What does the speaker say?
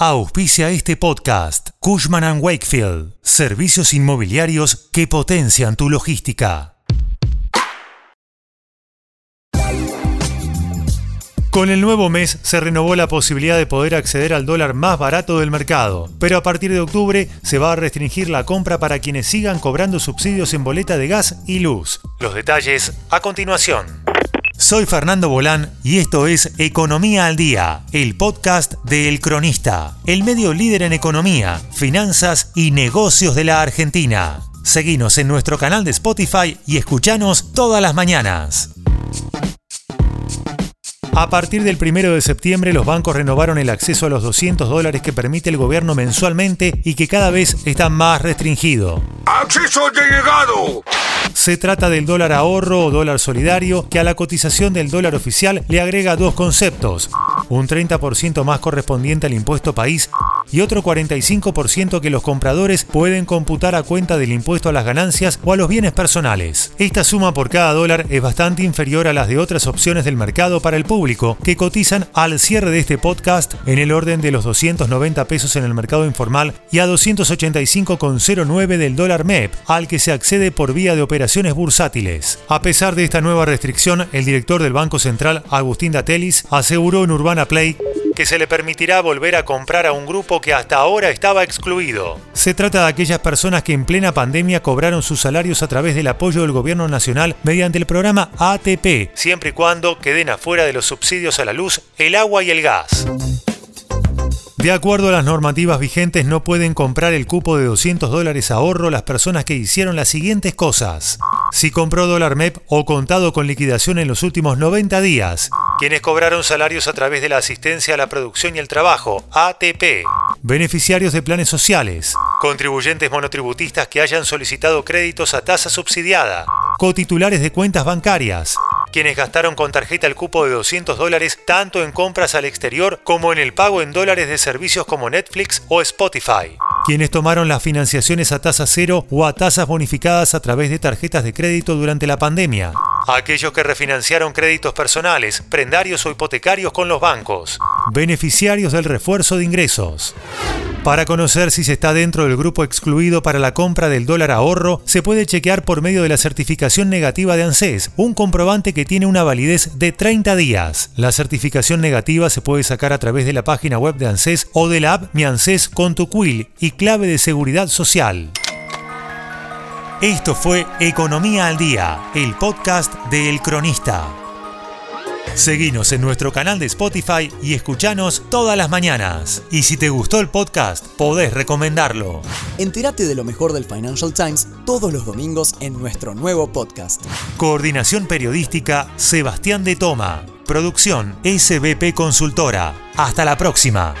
Auspicia este podcast Cushman ⁇ Wakefield, servicios inmobiliarios que potencian tu logística. Con el nuevo mes se renovó la posibilidad de poder acceder al dólar más barato del mercado, pero a partir de octubre se va a restringir la compra para quienes sigan cobrando subsidios en boleta de gas y luz. Los detalles a continuación. Soy Fernando Bolán y esto es Economía al Día, el podcast de El Cronista, el medio líder en economía, finanzas y negocios de la Argentina. Seguinos en nuestro canal de Spotify y escuchanos todas las mañanas. A partir del 1 de septiembre los bancos renovaron el acceso a los 200 dólares que permite el gobierno mensualmente y que cada vez está más restringido. ¡Acceso llegado! Se trata del dólar ahorro o dólar solidario, que a la cotización del dólar oficial le agrega dos conceptos, un 30% más correspondiente al impuesto país y otro 45% que los compradores pueden computar a cuenta del impuesto a las ganancias o a los bienes personales. Esta suma por cada dólar es bastante inferior a las de otras opciones del mercado para el público, que cotizan al cierre de este podcast en el orden de los 290 pesos en el mercado informal y a 285,09 del dólar MEP, al que se accede por vía de operaciones bursátiles. A pesar de esta nueva restricción, el director del Banco Central, Agustín Datelis, aseguró en Urbana Play que se le permitirá volver a comprar a un grupo que hasta ahora estaba excluido. Se trata de aquellas personas que en plena pandemia cobraron sus salarios a través del apoyo del gobierno nacional mediante el programa ATP, siempre y cuando queden afuera de los subsidios a la luz, el agua y el gas. De acuerdo a las normativas vigentes, no pueden comprar el cupo de 200 dólares ahorro las personas que hicieron las siguientes cosas. Si compró dólar MEP o contado con liquidación en los últimos 90 días, quienes cobraron salarios a través de la asistencia a la producción y el trabajo, ATP, beneficiarios de planes sociales, contribuyentes monotributistas que hayan solicitado créditos a tasa subsidiada, cotitulares de cuentas bancarias, quienes gastaron con tarjeta el cupo de 200 dólares tanto en compras al exterior como en el pago en dólares de servicios como Netflix o Spotify. Quienes tomaron las financiaciones a tasa cero o a tasas bonificadas a través de tarjetas de crédito durante la pandemia. Aquellos que refinanciaron créditos personales, prendarios o hipotecarios con los bancos. Beneficiarios del refuerzo de ingresos. Para conocer si se está dentro del grupo excluido para la compra del dólar ahorro, se puede chequear por medio de la certificación negativa de ANSES, un comprobante que tiene una validez de 30 días. La certificación negativa se puede sacar a través de la página web de ANSES o de la app Mi ANSES con tu quill y clave de seguridad social. Esto fue Economía al Día, el podcast de El Cronista. Seguinos en nuestro canal de Spotify y escuchanos todas las mañanas. Y si te gustó el podcast, podés recomendarlo. Entérate de lo mejor del Financial Times todos los domingos en nuestro nuevo podcast. Coordinación Periodística Sebastián de Toma. Producción SBP Consultora. Hasta la próxima.